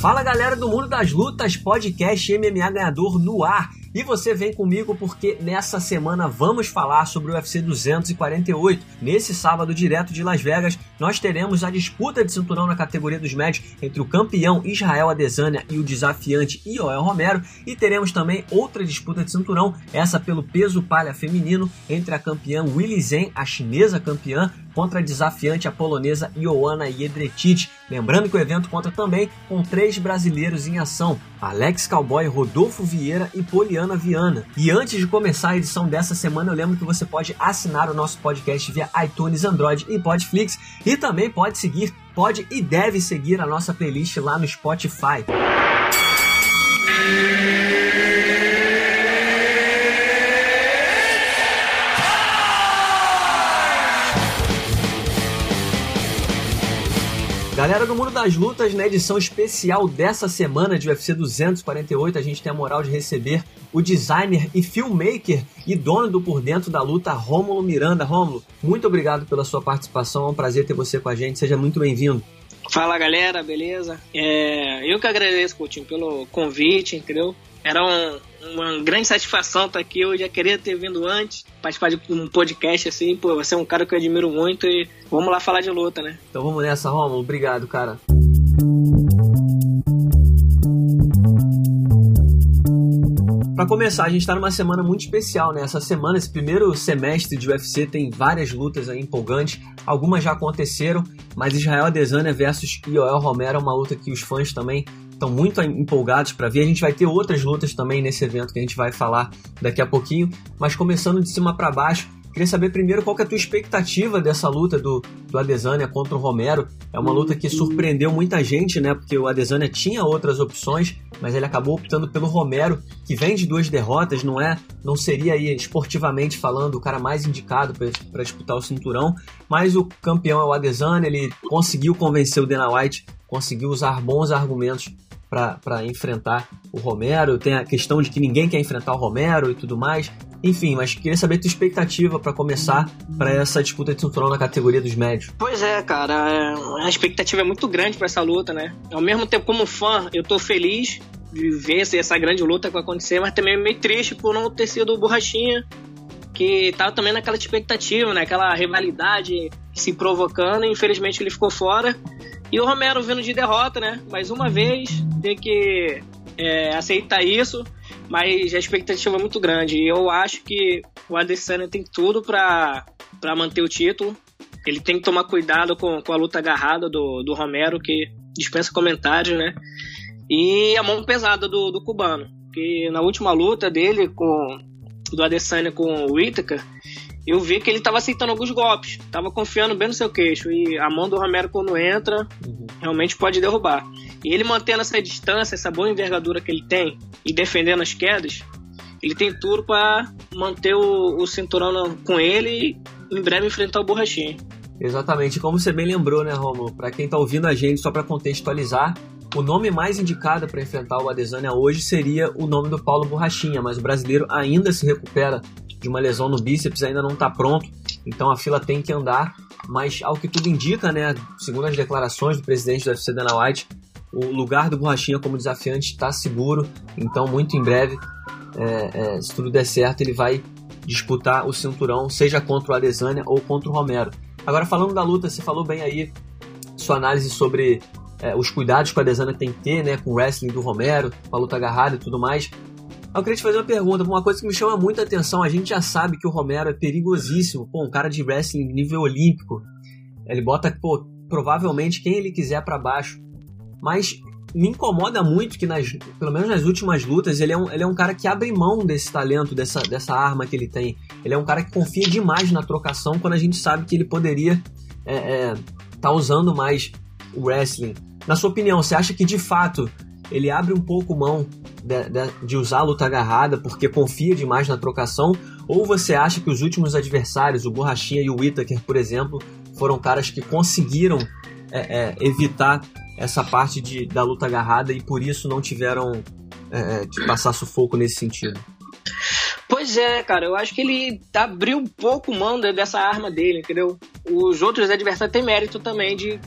Fala galera do Mundo das Lutas, podcast MMA Ganhador no ar. E você vem comigo porque nessa semana vamos falar sobre o UFC 248. Nesse sábado, direto de Las Vegas, nós teremos a disputa de cinturão na categoria dos médios entre o campeão Israel Adesanya e o desafiante Ioel Romero. E teremos também outra disputa de cinturão, essa pelo peso palha feminino, entre a campeã Willy Zen, a chinesa campeã, contra a desafiante a polonesa Ioana Jedrzejczyk. Lembrando que o evento conta também com três brasileiros em ação, Alex Cowboy, Rodolfo Vieira e Poliana Viana. E antes de começar a edição dessa semana, eu lembro que você pode assinar o nosso podcast via iTunes, Android e Podflix e também pode seguir, pode e deve seguir a nossa playlist lá no Spotify. Galera do Mundo das Lutas, na edição especial dessa semana de UFC 248, a gente tem a moral de receber o designer e filmmaker e dono do Por Dentro da Luta, Rômulo Miranda. Rômulo, muito obrigado pela sua participação, é um prazer ter você com a gente, seja muito bem-vindo. Fala galera, beleza? É, eu que agradeço, Coutinho, pelo convite, entendeu? Era um, uma grande satisfação estar aqui. Eu já queria ter vindo antes, participar de um podcast assim. Pô, você é um cara que eu admiro muito e vamos lá falar de luta, né? Então vamos nessa, Romulo. Obrigado, cara. Para começar, a gente está numa semana muito especial, né? Essa semana, esse primeiro semestre de UFC tem várias lutas aí empolgantes. Algumas já aconteceram, mas Israel Adesanya versus Ioel Romero é uma luta que os fãs também estão muito empolgados para ver. A gente vai ter outras lutas também nesse evento que a gente vai falar daqui a pouquinho. Mas começando de cima para baixo, queria saber primeiro qual é a tua expectativa dessa luta do, do Adesanya contra o Romero. É uma luta que surpreendeu muita gente, né? Porque o Adesanya tinha outras opções, mas ele acabou optando pelo Romero, que vem de duas derrotas, não é? Não seria aí esportivamente falando o cara mais indicado para disputar o cinturão, mas o campeão é o Adesanya, ele conseguiu convencer o Dana White, conseguiu usar bons argumentos para enfrentar o Romero. Tem a questão de que ninguém quer enfrentar o Romero e tudo mais. Enfim, mas queria saber a tua expectativa para começar para essa disputa de cinturão na categoria dos médios. Pois é, cara, é, a expectativa é muito grande para essa luta, né? Ao mesmo tempo, como fã, eu tô feliz de ver essa grande luta que vai acontecer, mas também meio triste por não ter sido o Borrachinha, que tava também naquela expectativa, né? Aquela rivalidade se provocando, e infelizmente ele ficou fora. E o Romero vindo de derrota, né? Mais uma vez, tem que é, aceitar isso, mas a expectativa é muito grande. E eu acho que o Adesanya tem tudo para manter o título. Ele tem que tomar cuidado com, com a luta agarrada do, do Romero, que dispensa comentários, né? E a mão pesada do, do cubano. Que na última luta dele com do Adesanya com o Whittaker, eu vi que ele estava aceitando alguns golpes, estava confiando bem no seu queixo. E a mão do Romero, quando entra, uhum. Realmente pode derrubar. E ele mantendo essa distância, essa boa envergadura que ele tem, e defendendo as quedas, ele tem tudo para manter o, o cinturão com ele e em breve enfrentar o Borrachinho. Exatamente, como você bem lembrou, né, Romulo? Para quem está ouvindo a gente, só para contextualizar, o nome mais indicado para enfrentar o Adesanya hoje seria o nome do Paulo Borrachinha, mas o brasileiro ainda se recupera de uma lesão no bíceps, ainda não está pronto, então a fila tem que andar. Mas ao que tudo indica, né, segundo as declarações do presidente do UFC Dana White, o lugar do Borrachinha como desafiante está seguro, então muito em breve, é, é, se tudo der certo, ele vai disputar o cinturão, seja contra o Adesanya ou contra o Romero. Agora falando da luta, você falou bem aí sua análise sobre é, os cuidados que o Adesanya tem que ter, né, com o wrestling do Romero, com a luta agarrada e tudo mais. Eu queria te fazer uma pergunta, uma coisa que me chama muita atenção. A gente já sabe que o Romero é perigosíssimo, pô, um cara de wrestling nível olímpico. Ele bota, pô, provavelmente quem ele quiser para baixo. Mas me incomoda muito que, nas, pelo menos nas últimas lutas, ele é, um, ele é um cara que abre mão desse talento, dessa, dessa arma que ele tem. Ele é um cara que confia demais na trocação quando a gente sabe que ele poderia é, é, tá usando mais o wrestling. Na sua opinião, você acha que de fato ele abre um pouco mão de, de, de, usar a luta agarrada porque confia demais na trocação? Ou você acha que os últimos adversários, o Borrachinha e o Whittaker, por exemplo, foram caras que conseguiram é, é, evitar essa parte de, da luta agarrada e por isso não tiveram é, é de passar sufoco nesse sentido? Pois é, cara, eu acho que ele abriu um pouco mão dessa arma dele, entendeu? Os outros adversários têm mérito também de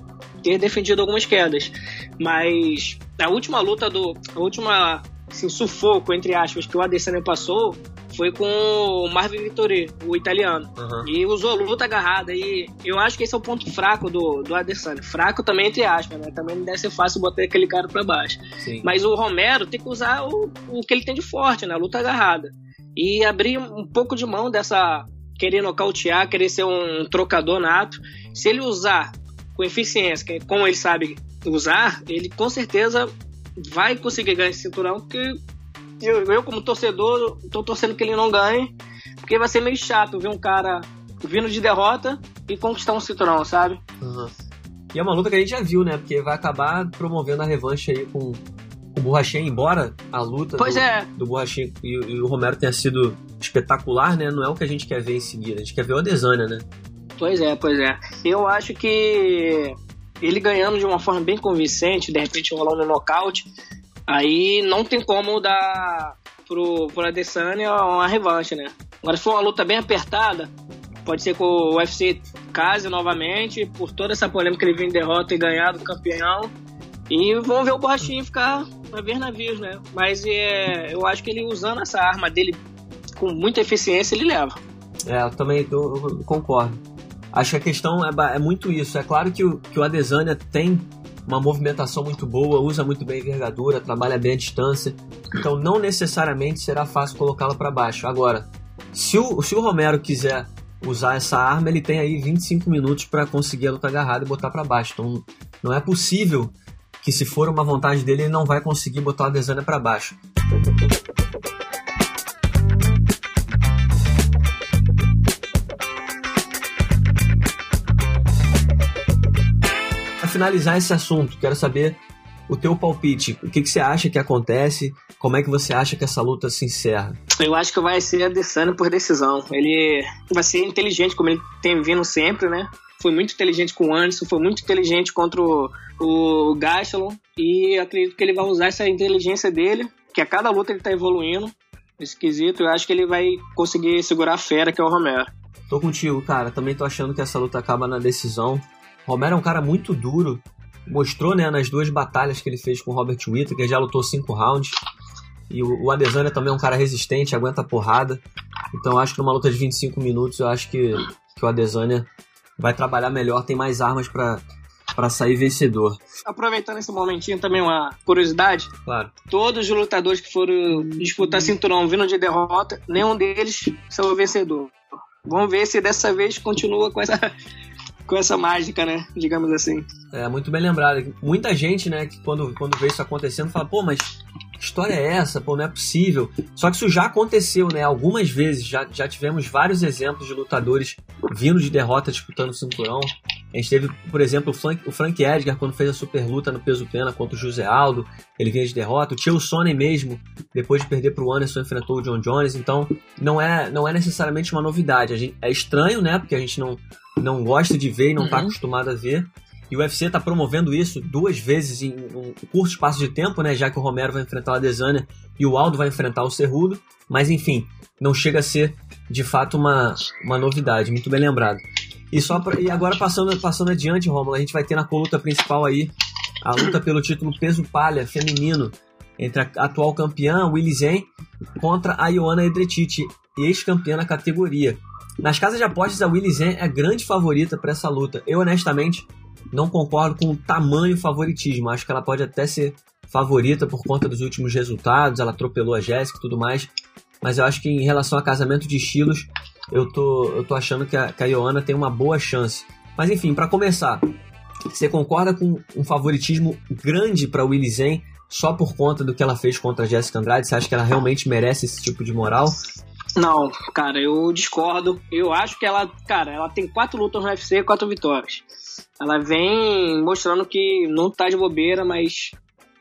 ter defendido algumas quedas. Mas a última luta do. A última assim, sufoco, entre aspas, que o Adesanya passou foi com o Marvin Vittori, o italiano. Uhum. E usou luta agarrada. E eu acho que esse é o ponto fraco do, do Adesanya. Fraco também, entre aspas, né? Também não deve ser fácil botar aquele cara pra baixo. Sim. Mas o Romero tem que usar o, o que ele tem de forte, né? A luta agarrada. E abrir um pouco de mão dessa. Querer nocautear, querer ser um trocador nato. Se ele usar com eficiência, como ele sabe usar, ele com certeza vai conseguir ganhar esse cinturão, porque eu, eu como torcedor, tô torcendo que ele não ganhe, porque vai ser meio chato ver um cara vindo de derrota e conquistar um cinturão, sabe? Uhum. E é uma luta que a gente já viu, né? Porque vai acabar promovendo a revanche aí com, com o Borrachinha, embora a luta pois do, é. do Borrachinha e, e, o Romero tenha sido espetacular, né? Não é o que a gente quer ver em seguida, a gente quer ver o Adesanya, né? Pois é, pois é. Eu acho que ele ganhando de uma forma bem convincente, de repente rolando um nocaute, aí não tem como dar pro, pro Adesanya uma revanche, né? Agora, se for uma luta bem apertada, pode ser que o UFC case novamente, por toda essa polêmica que ele vem em derrota e ganhar do campeão. E vamos ver o Borrachinho ficar a ver navios, né? Mas é, eu acho que ele usando essa arma dele com muita eficiência, ele leva. É, eu também eu, eu concordo. Acho que a questão é, é muito isso. É claro que o, que o Adesanya tem uma movimentação muito boa, usa muito bem a envergadura, trabalha bem a distância. Então não necessariamente será fácil colocá-lo para baixo. Agora, se o, se o Romero quiser usar essa arma, ele tem aí 25 minutos para conseguir a luta agarrada e botar para baixo. Então não é possível que se for uma vontade dele, ele não vai conseguir botar o Adesanya para baixo. Finalizar esse assunto, quero saber o teu palpite. O que, que você acha que acontece? Como é que você acha que essa luta se encerra? Eu acho que vai ser Adesanya por decisão. Ele vai ser inteligente, como ele tem vindo sempre, né? Foi muito inteligente com o Anderson, foi muito inteligente contra o, o Gastelum. E acredito que ele vai usar essa inteligência dele, que a cada luta ele tá evoluindo nesse quesito. Eu acho que ele vai conseguir segurar a fera, que é o Romero. Tô contigo, cara. Também tô achando que essa luta acaba na decisão. Romero é um cara muito duro. Mostrou, né, nas duas batalhas que ele fez com o Robert Whittaker, já lutou cinco rounds. E o, Adesanya também é um cara resistente, aguenta porrada. Então acho que numa luta de 25 minutos, eu acho que, que o Adesanya vai trabalhar melhor, tem mais armas para para sair vencedor. Aproveitando esse momentinho também uma curiosidade. Claro. Todos os lutadores que foram disputar cinturão vindo de derrota, nenhum deles saiu vencedor. Vamos ver se dessa vez continua com essa com essa mágica, né? Digamos assim. É, muito bem lembrado. Muita gente, né, que quando, quando vê isso acontecendo, fala, pô, mas que história é essa? Pô, não é possível. Só que isso já aconteceu, né? Algumas vezes já, já tivemos vários exemplos de lutadores vindo de derrota disputando o cinturão. A gente teve, por exemplo, o Frank, o Frank Edgar, quando fez a super luta no peso pena contra o José Aldo, ele vinha de derrota. O Tio Sonnen mesmo, depois de perder para o Anderson, enfrentou o John Jones. Então, não é, não é necessariamente uma novidade. Gente, é estranho, né? Porque a gente não, não gosta de ver e não está uhum. acostumado a ver. E o UFC está promovendo isso duas vezes em um curto espaço de tempo, né? Já que o Romero vai enfrentar o Adesanya e o Aldo vai enfrentar o Cerrudo. Mas enfim, não chega a ser de fato uma, uma novidade. Muito bem lembrado. E, só pra, e agora passando, passando adiante, Romulo, a gente vai ter na luta principal aí a luta pelo título peso palha feminino entre a atual campeã Willy Zen contra a Ioana Edretiti, ex-campeã na categoria. Nas casas de apostas, a Willy Zen é grande favorita para essa luta. Eu, honestamente, não concordo com o tamanho favoritismo. Acho que ela pode até ser favorita por conta dos últimos resultados. Ela atropelou a Jéssica e tudo mais. Mas eu acho que em relação a casamento de estilos, eu tô, eu tô achando que a, que a Ioana tem uma boa chance. Mas enfim, para começar, você concorda com um favoritismo grande para Willy Zen só por conta do que ela fez contra a Jéssica Andrade? Você acha que ela realmente merece esse tipo de moral? Não, cara, eu discordo. Eu acho que ela, cara, ela tem quatro lutas no UFC e quatro vitórias. Ela vem mostrando que não tá de bobeira, mas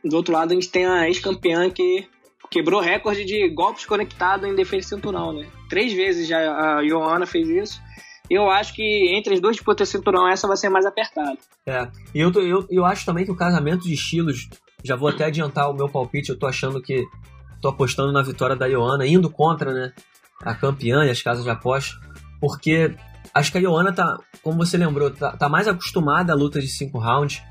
do outro lado a gente tem a ex-campeã que quebrou recorde de golpes conectados em defesa cinturão, né? Três vezes já a Johanna fez isso. Eu acho que entre as duas disputas cinturão, essa vai ser mais apertada. É, e eu, eu, eu acho também que o casamento de estilos, já vou até adiantar o meu palpite, eu tô achando que tô apostando na vitória da Ioana, indo contra, né, a campeã e as casas de aposta, porque acho que a Ioana tá, como você lembrou, tá, tá mais acostumada à luta de cinco rounds.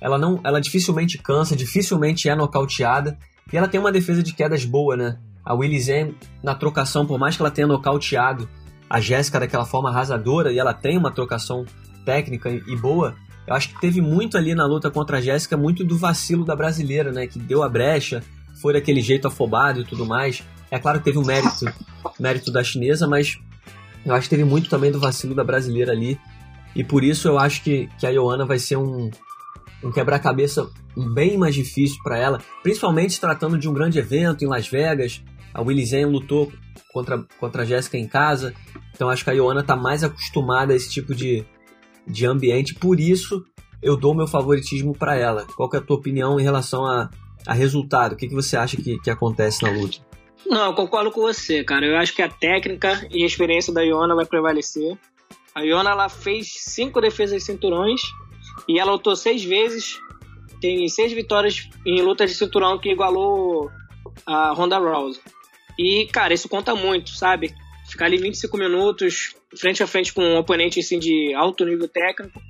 Ela não, ela dificilmente cansa, dificilmente é nocauteada. E ela tem uma defesa de quedas boa, né? A Willy Zen, na trocação, por mais que ela tenha nocauteado a Jéssica daquela forma arrasadora, e ela tem uma trocação técnica e boa, eu acho que teve muito ali na luta contra a Jéssica, muito do vacilo da brasileira, né? Que deu a brecha, foi daquele jeito afobado e tudo mais. É claro que teve um mérito, mérito da chinesa, mas eu acho que teve muito também do vacilo da brasileira ali. E por isso eu acho que, que a Ioana vai ser um, um quebra-cabeça bem mais difícil para ela, principalmente tratando de um grande evento em Las Vegas. A Willy Zen lutou contra, contra a Jéssica em casa, então acho que a Ioana está mais acostumada a esse tipo de, de ambiente, por isso eu dou meu favoritismo para ela. Qual é a tua opinião em relação a, a resultado? O que, que você acha que, que acontece na luta? Não, eu concordo com você, cara. Eu acho que a técnica e a experiência da Iona vai prevalecer. A Iona ela fez cinco defesas de cinturões e ela lutou seis vezes. Tem seis vitórias em lutas de cinturão que igualou a Ronda Rousey. E, cara, isso conta muito, sabe? Ficar ali 25 minutos frente a frente com um oponente assim, de alto nível técnico.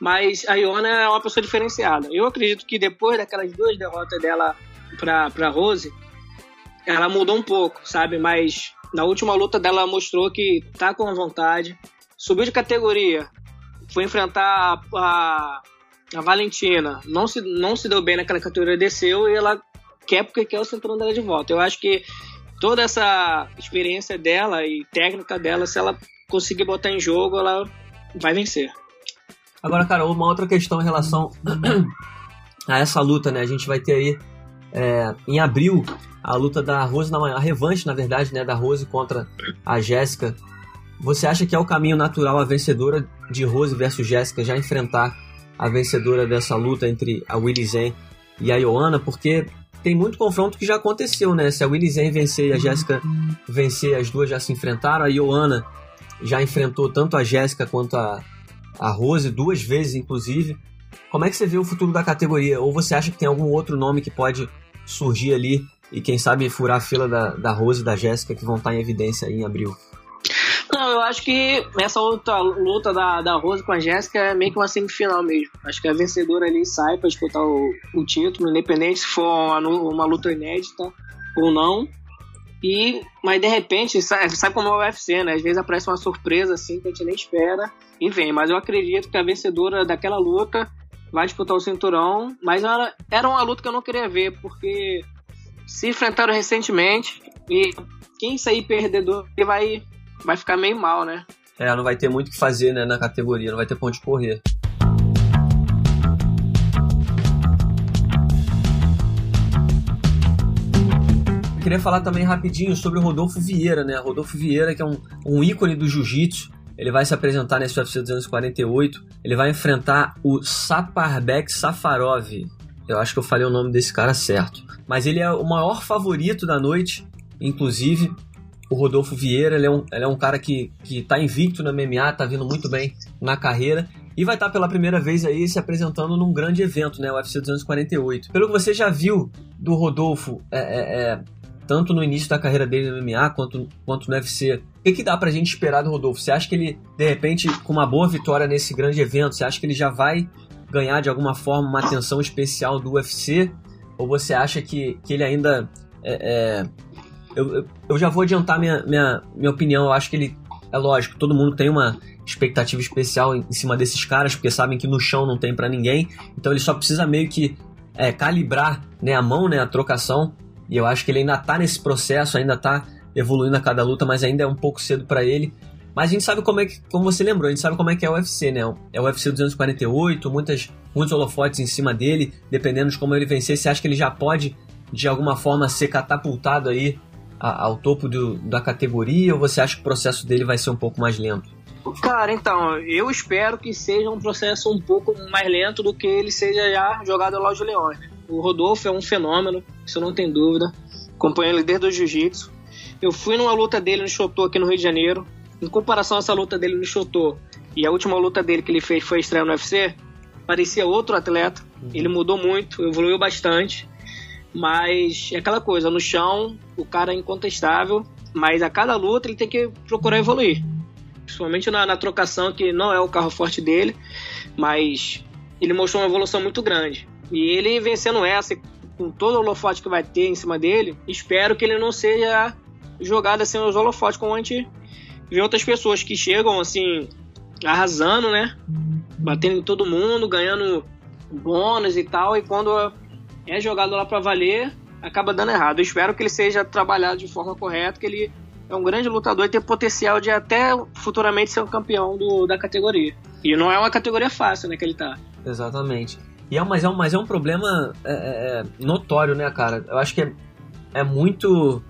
Mas a Iona é uma pessoa diferenciada. Eu acredito que depois daquelas duas derrotas dela pra Rose, ela mudou um pouco, sabe? Mas na última luta dela mostrou que tá com vontade. Subiu de categoria, foi enfrentar a, a Valentina, não se, não se deu bem naquela categoria, desceu e ela quer porque quer o cinturão dela de volta. Eu acho que toda essa experiência dela e técnica dela, se ela conseguir botar em jogo, ela vai vencer. Agora, cara, uma outra questão em relação a essa luta, né? A gente vai ter aí é, em abril a luta da Rose na a revanche, na verdade, né, da Rose contra a Jéssica. Você acha que é o caminho natural a vencedora de Rose versus Jéssica já enfrentar a vencedora dessa luta entre a Willy Zen e a Joana? Porque tem muito confronto que já aconteceu, né? Se a Willy Zen vencer e a Jéssica vencer, as duas já se enfrentaram. A Joana já enfrentou tanto a Jéssica quanto a, a Rose, duas vezes inclusive. Como é que você vê o futuro da categoria? Ou você acha que tem algum outro nome que pode surgir ali e quem sabe furar a fila da, da Rose e da Jéssica que vão estar em evidência em abril? Não, eu acho que essa outra luta da, da Rose com a Jéssica é meio que uma semifinal mesmo. Acho que a vencedora ali sai para disputar o, o, título, independente se for uma, uma, luta inédita ou não. E, mas de repente, sabe, sabe como é o UFC, né? Às vezes aparece uma surpresa assim que a gente nem espera e vem. Mas eu acredito que a vencedora daquela luta vai disputar o cinturão. Mas era, era uma luta que eu não queria ver, porque se enfrentaram recentemente e quem sair perdedor vai, vai ficar meio mal, né? É, não vai ter muito o que fazer né, na categoria, não vai ter ponto de correr. Eu queria falar também rapidinho sobre o Rodolfo Vieira, né? Rodolfo Vieira, que é um, um ícone do jiu-jitsu. Ele vai se apresentar nesse UFC 248. Ele vai enfrentar o Saparbek Safarov. Eu acho que eu falei o nome desse cara certo. Mas ele é o maior favorito da noite, inclusive. O Rodolfo Vieira, ele é um, ele é um cara que, que tá invicto no MMA, tá vindo muito bem na carreira. E vai estar tá pela primeira vez aí se apresentando num grande evento, né? O UFC 248. Pelo que você já viu do Rodolfo, é, é, é, tanto no início da carreira dele no MMA quanto, quanto no UFC, o que, que dá pra gente esperar do Rodolfo? Você acha que ele, de repente, com uma boa vitória nesse grande evento, você acha que ele já vai ganhar de alguma forma uma atenção especial do UFC? Ou você acha que, que ele ainda. É, é... Eu, eu já vou adiantar minha, minha, minha opinião. Eu acho que ele. É lógico, todo mundo tem uma expectativa especial em, em cima desses caras, porque sabem que no chão não tem para ninguém. Então ele só precisa meio que é, calibrar né, a mão, né, a trocação. E eu acho que ele ainda tá nesse processo, ainda tá evoluindo a cada luta, mas ainda é um pouco cedo para ele. Mas a gente sabe como é que, como você lembrou, a gente sabe como é que é o UFC, né? É o UFC 248, muitas, muitos holofotes em cima dele, dependendo de como ele vencer, você acha que ele já pode, de alguma forma, ser catapultado aí ao topo do, da categoria, ou você acha que o processo dele vai ser um pouco mais lento? Cara, então, eu espero que seja um processo um pouco mais lento do que ele seja já jogado lá de Leões. O Rodolfo é um fenômeno, isso não tem dúvida. Acompanho ele desde o Jiu-Jitsu. Eu fui numa luta dele no Chotô aqui no Rio de Janeiro, em comparação a essa luta dele no Shotô e a última luta dele que ele fez foi estreia no UFC, parecia outro atleta. Uhum. Ele mudou muito, evoluiu bastante. Mas é aquela coisa, no chão o cara é incontestável, mas a cada luta ele tem que procurar evoluir. principalmente na, na trocação, que não é o carro forte dele, mas ele mostrou uma evolução muito grande. E ele vencendo essa, com todo o holofote que vai ter em cima dele, espero que ele não seja jogado assim aos holofotes, como a gente vê outras pessoas que chegam assim, arrasando, né? Batendo em todo mundo, ganhando bônus e tal, e quando é jogado lá para valer, acaba dando errado. Eu espero que ele seja trabalhado de forma correta, que ele é um grande lutador e tem potencial de até futuramente ser um campeão do, da categoria. E não é uma categoria fácil, né, que ele tá. Exatamente. E é, mas, é um, mas é um problema é, é, é, notório, né, cara? Eu acho que é, é muito.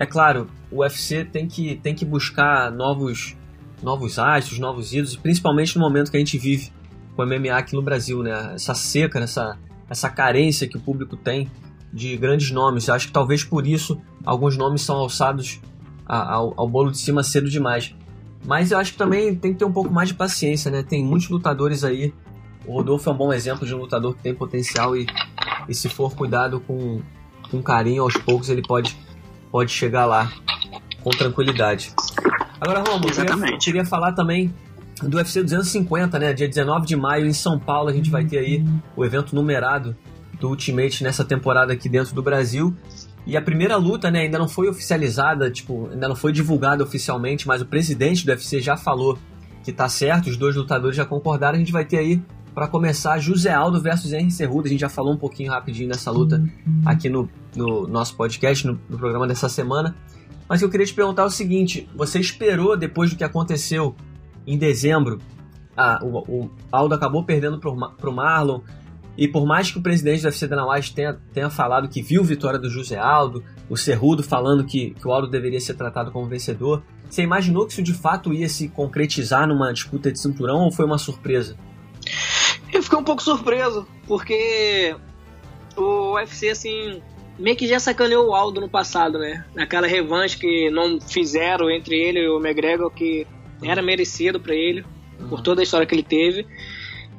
É claro, o UFC tem que, tem que buscar novos, novos astros, novos ídolos, principalmente no momento que a gente vive com o MMA aqui no Brasil, né? Essa seca, essa, essa carência que o público tem de grandes nomes. Eu acho que talvez por isso alguns nomes são alçados ao, ao bolo de cima cedo demais. Mas eu acho que também tem que ter um pouco mais de paciência, né? Tem muitos lutadores aí. O Rodolfo é um bom exemplo de um lutador que tem potencial e, e se for cuidado com, com carinho, aos poucos ele pode, pode chegar lá com tranquilidade. Agora, Romulo, eu queria, queria falar também do UFC 250, né? Dia 19 de maio em São Paulo a gente vai ter aí o evento numerado do Ultimate nessa temporada aqui dentro do Brasil. E a primeira luta, né, ainda não foi oficializada, tipo, ainda não foi divulgada oficialmente, mas o presidente do UFC já falou que tá certo, os dois lutadores já concordaram. A gente vai ter aí para começar José Aldo versus Henry Cerrudo. A gente já falou um pouquinho rapidinho dessa luta aqui no, no nosso podcast, no, no programa dessa semana. Mas eu queria te perguntar o seguinte: você esperou depois do que aconteceu em dezembro? Ah, o, o Aldo acabou perdendo para o Marlon. E por mais que o presidente do UFC Dana White tenha, tenha falado que viu a vitória do José Aldo, o Cerrudo falando que, que o Aldo deveria ser tratado como vencedor, você imaginou que isso de fato ia se concretizar numa disputa de cinturão ou foi uma surpresa? Eu fiquei um pouco surpreso, porque o UFC, assim, meio que já sacaneou o Aldo no passado, né? Naquela revanche que não fizeram entre ele e o McGregor, que era merecido para ele, por toda a história que ele teve.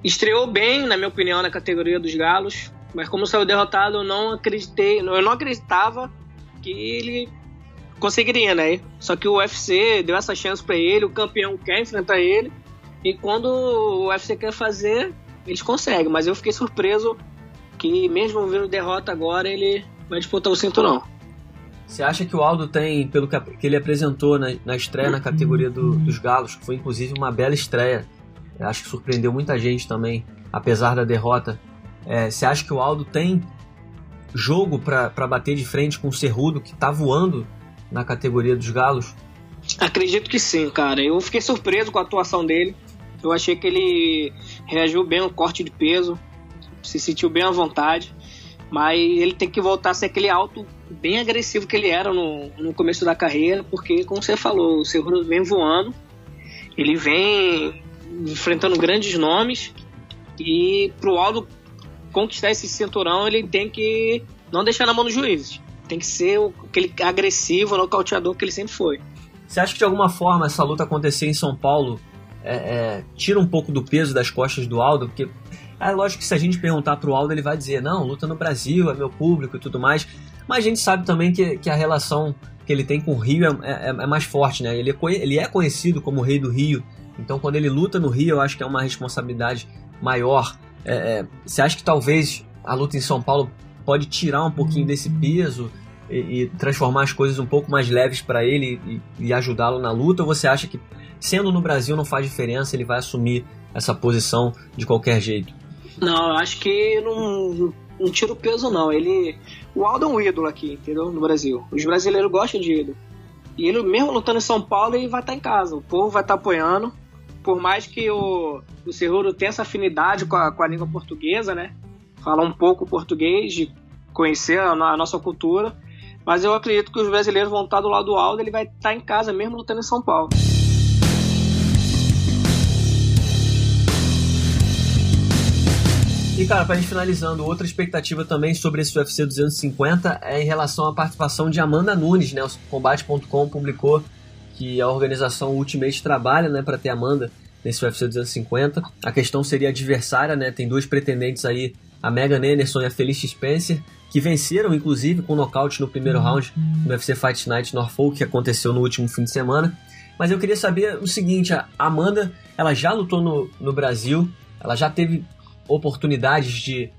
Estreou bem, na minha opinião, na categoria dos galos, mas como saiu derrotado, eu não acreditei, eu não acreditava que ele conseguiria, né? Só que o UFC deu essa chance para ele, o campeão quer enfrentar ele, e quando o UFC quer fazer, eles conseguem. Mas eu fiquei surpreso que mesmo vindo derrota agora, ele vai disputar o cinturão. Você acha que o Aldo tem, pelo que ele apresentou na, na estreia na categoria do, dos galos, que foi inclusive uma bela estreia, acho que surpreendeu muita gente também, apesar da derrota. É, você acha que o Aldo tem jogo para bater de frente com o Cerrudo, que tá voando na categoria dos galos? Acredito que sim, cara. Eu fiquei surpreso com a atuação dele. Eu achei que ele reagiu bem ao corte de peso, se sentiu bem à vontade, mas ele tem que voltar a ser aquele alto bem agressivo que ele era no, no começo da carreira, porque, como você falou, o Cerrudo vem voando, ele vem enfrentando grandes nomes. E pro Aldo conquistar esse cinturão, ele tem que não deixar na mão dos juízes. Tem que ser aquele agressivo, nocauteador que ele sempre foi. Você acha que de alguma forma essa luta acontecer em São Paulo é, é, tira um pouco do peso das costas do Aldo? Porque é lógico que se a gente perguntar pro Aldo, ele vai dizer: não, luta no Brasil, é meu público e tudo mais. Mas a gente sabe também que, que a relação que ele tem com o Rio é, é, é mais forte, né? Ele é, ele é conhecido como o Rei do Rio então, quando ele luta no Rio, eu acho que é uma responsabilidade maior. É, é, você acha que talvez a luta em São Paulo pode tirar um pouquinho desse peso e, e transformar as coisas um pouco mais leves para ele e, e ajudá-lo na luta? Ou você acha que, sendo no Brasil, não faz diferença, ele vai assumir essa posição de qualquer jeito? Não, eu acho que não, não tira o peso, não. Ele, o Aldo é um ídolo aqui, entendeu? No Brasil. Os brasileiros gostam de ídolo. E ele, mesmo lutando em São Paulo, ele vai estar em casa. O povo vai estar apoiando por mais que o, o Cerrudo tenha essa afinidade com a, com a língua portuguesa, né? Falar um pouco português, de conhecer a, a, nossa cultura. Mas eu acredito que os brasileiros vão estar do lado do Aldo, ele vai estar em casa mesmo lutando em São Paulo. E cara, pra gente finalizando, outra expectativa também sobre esse UFC 250 é em relação à participação de Amanda Nunes, né? O Combate.com publicou que a organização Ultimate trabalha né, para ter Amanda nesse UFC 250. A questão seria adversária, né? Tem dois pretendentes aí, a Megan Anderson e a Felicia Spencer, que venceram inclusive com nocaute no primeiro round no UFC Fight Night Norfolk, que aconteceu no último fim de semana. Mas eu queria saber o seguinte: a Amanda, ela já lutou no, no Brasil, ela já teve oportunidades de,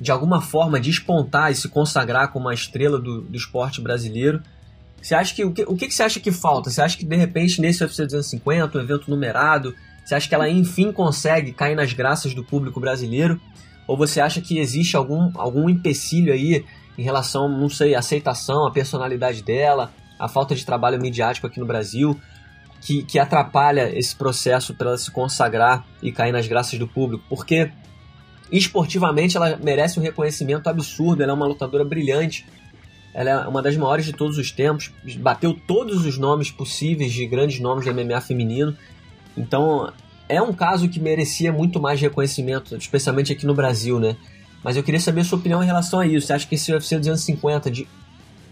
de alguma forma, despontar e se consagrar como uma estrela do, do esporte brasileiro. Você acha que o, que o que você acha que falta? Você acha que de repente nesse UFC 250, um evento numerado, você acha que ela enfim consegue cair nas graças do público brasileiro? Ou você acha que existe algum, algum empecilho aí em relação, não sei, à aceitação, à personalidade dela, a falta de trabalho midiático aqui no Brasil, que, que atrapalha esse processo para ela se consagrar e cair nas graças do público? Porque esportivamente ela merece um reconhecimento absurdo, ela é uma lutadora brilhante, ela é uma das maiores de todos os tempos, bateu todos os nomes possíveis de grandes nomes do MMA feminino. Então, é um caso que merecia muito mais reconhecimento, especialmente aqui no Brasil, né? Mas eu queria saber a sua opinião em relação a isso. Você acha que esse UFC 250 de,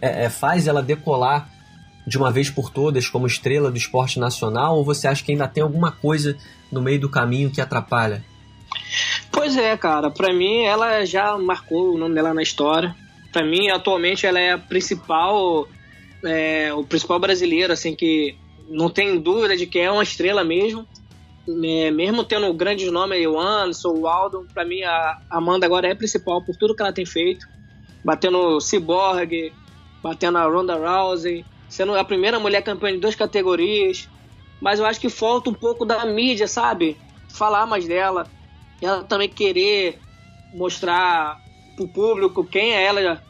é, é, faz ela decolar de uma vez por todas como estrela do esporte nacional ou você acha que ainda tem alguma coisa no meio do caminho que atrapalha? Pois é, cara. Para mim, ela já marcou o nome dela na história. Para mim, atualmente, ela é a principal, é, o principal brasileiro, assim que não tem dúvida de que é uma estrela mesmo. É, mesmo tendo grandes nomes o Anderson, o Aldo, pra mim a Amanda agora é principal por tudo que ela tem feito. Batendo Cyborg, batendo a Ronda Rousey, sendo a primeira mulher campeã de duas categorias. Mas eu acho que falta um pouco da mídia, sabe? Falar mais dela. Ela também querer mostrar pro público quem é ela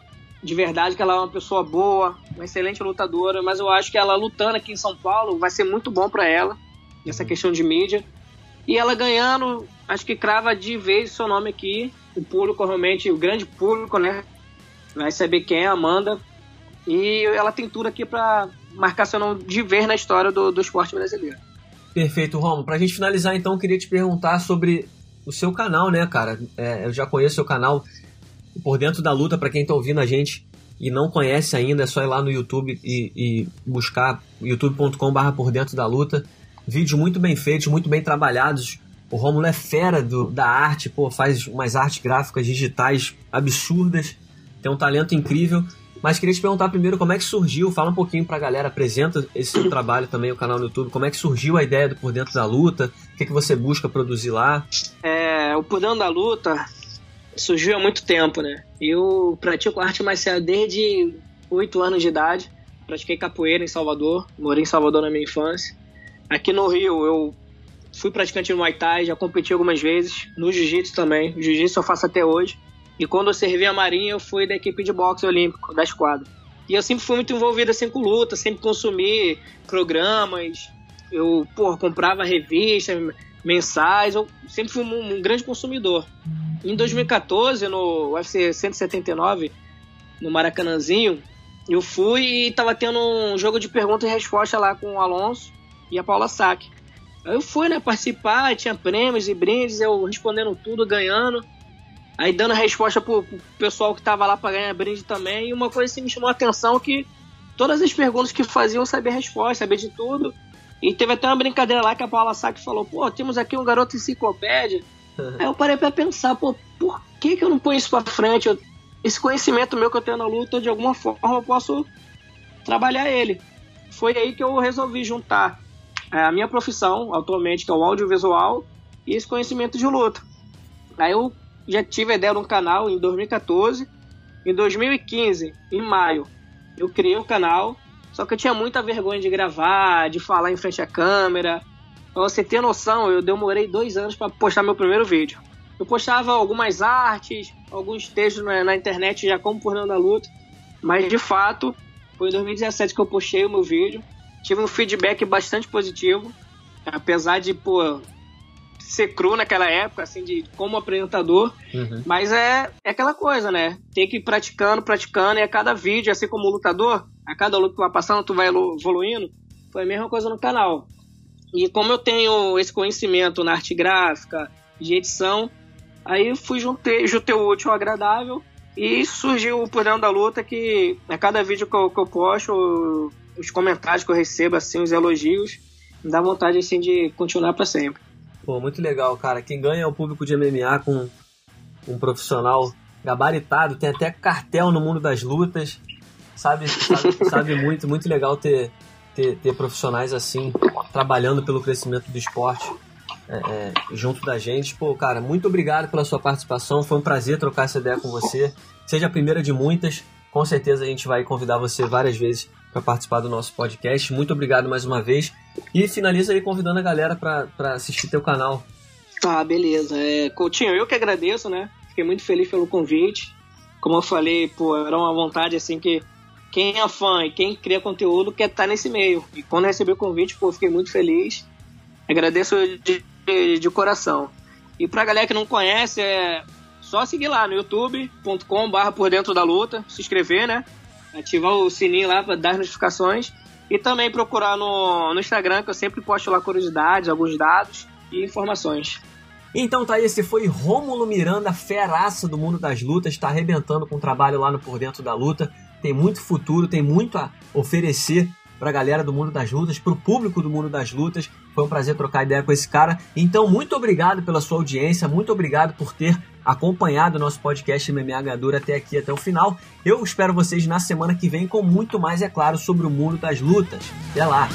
de verdade que ela é uma pessoa boa, uma excelente lutadora, mas eu acho que ela lutando aqui em São Paulo vai ser muito bom para ela, essa questão de mídia. E ela ganhando, acho que crava de vez seu nome aqui. O público, realmente, o grande público, né? Vai saber quem é a Amanda. E ela tem tudo aqui para marcar seu nome de vez na história do, do esporte brasileiro. Perfeito, Romo. Pra gente finalizar, então, queria te perguntar sobre o seu canal, né, cara? É, eu já conheço o seu canal por Dentro da Luta, para quem está ouvindo a gente e não conhece ainda, é só ir lá no YouTube e, e buscar youtube.com.br Por Dentro da Luta. Vídeos muito bem feitos, muito bem trabalhados. O Romulo é fera do, da arte, pô, faz umas artes gráficas digitais absurdas, tem um talento incrível. Mas queria te perguntar primeiro como é que surgiu, fala um pouquinho pra galera, apresenta esse seu trabalho também, o canal no YouTube, como é que surgiu a ideia do Por Dentro da Luta, o que, que você busca produzir lá? É, o Por Dentro da Luta surgiu há muito tempo, né? Eu pratico arte marcial desde 8 anos de idade. Pratiquei capoeira em Salvador, morei em Salvador na minha infância. Aqui no Rio, eu fui praticante de Muay Thai, já competi algumas vezes. No Jiu-Jitsu também. Jiu-Jitsu eu faço até hoje. E quando eu servi a Marinha, eu fui da equipe de boxe olímpico, da esquadra. E eu sempre fui muito envolvido assim com luta, sempre consumi programas. Eu, pô, comprava revistas mensais, eu sempre fui um, um grande consumidor. Em 2014, no UFC 179, no Maracanãzinho, eu fui e tava tendo um jogo de pergunta e resposta lá com o Alonso e a Paula Sack. Aí eu fui, né, participar, tinha prêmios e brindes, eu respondendo tudo, ganhando. Aí dando a resposta pro, pro pessoal que tava lá para ganhar brinde também. E uma coisa assim me chamou a atenção que todas as perguntas que faziam eu sabia a resposta, sabia de tudo. E teve até uma brincadeira lá que a Paula Sack falou: pô, temos aqui um garoto enciclopédia. Aí eu parei pra pensar: pô, por que, que eu não ponho isso pra frente? Eu, esse conhecimento meu que eu tenho na luta, de alguma forma eu posso trabalhar ele. Foi aí que eu resolvi juntar é, a minha profissão atualmente, que é o audiovisual, e esse conhecimento de luta. Aí eu já tive a ideia de um canal em 2014. Em 2015, em maio, eu criei o canal só que eu tinha muita vergonha de gravar, de falar em frente à câmera. Pra você ter noção, eu demorei dois anos para postar meu primeiro vídeo. Eu postava algumas artes, alguns textos na, na internet já como por da luta, mas de fato foi em 2017 que eu postei o meu vídeo. Tive um feedback bastante positivo, apesar de pô, ser cru naquela época, assim, de como apresentador. Uhum. Mas é, é aquela coisa, né? Tem que ir praticando, praticando, e a cada vídeo, assim como lutador, a cada luta que vai passando, tu vai evoluindo. Foi a mesma coisa no canal. E como eu tenho esse conhecimento na arte gráfica, de edição, aí fui juntei, juntei o útil ao agradável e surgiu o Purão da Luta que a cada vídeo que eu, que eu posto, os comentários que eu recebo, assim, os elogios, me dá vontade assim de continuar para sempre. Pô, muito legal, cara. Quem ganha é o público de MMA com um profissional gabaritado, tem até cartel no mundo das lutas. Sabe, sabe, sabe muito, muito legal ter, ter, ter profissionais assim, trabalhando pelo crescimento do esporte é, é, junto da gente. Pô, cara, muito obrigado pela sua participação. Foi um prazer trocar essa ideia com você. Seja a primeira de muitas. Com certeza a gente vai convidar você várias vezes para participar do nosso podcast. Muito obrigado mais uma vez. E finaliza aí convidando a galera para assistir teu canal. Tá, beleza. É, Coutinho, eu que agradeço, né? Fiquei muito feliz pelo convite. Como eu falei, pô, era uma vontade assim que quem é fã e quem cria conteúdo quer estar tá nesse meio. E quando recebi o convite, pô, fiquei muito feliz. Agradeço de, de, de coração. E pra galera que não conhece, é só seguir lá no youtube.com/barra por dentro da luta, se inscrever, né? Ativar o sininho lá para dar notificações. E também procurar no, no Instagram, que eu sempre posto lá curiosidades, alguns dados e informações. Então tá, esse foi Rômulo Miranda, feraça do mundo das lutas, está arrebentando com o trabalho lá no Por Dentro da Luta. Tem muito futuro, tem muito a oferecer para a galera do mundo das lutas, para o público do mundo das lutas. Foi um prazer trocar ideia com esse cara. Então, muito obrigado pela sua audiência, muito obrigado por ter acompanhado o nosso podcast Ganhador até aqui, até o final. Eu espero vocês na semana que vem com muito mais, é claro, sobre o mundo das lutas. Até lá!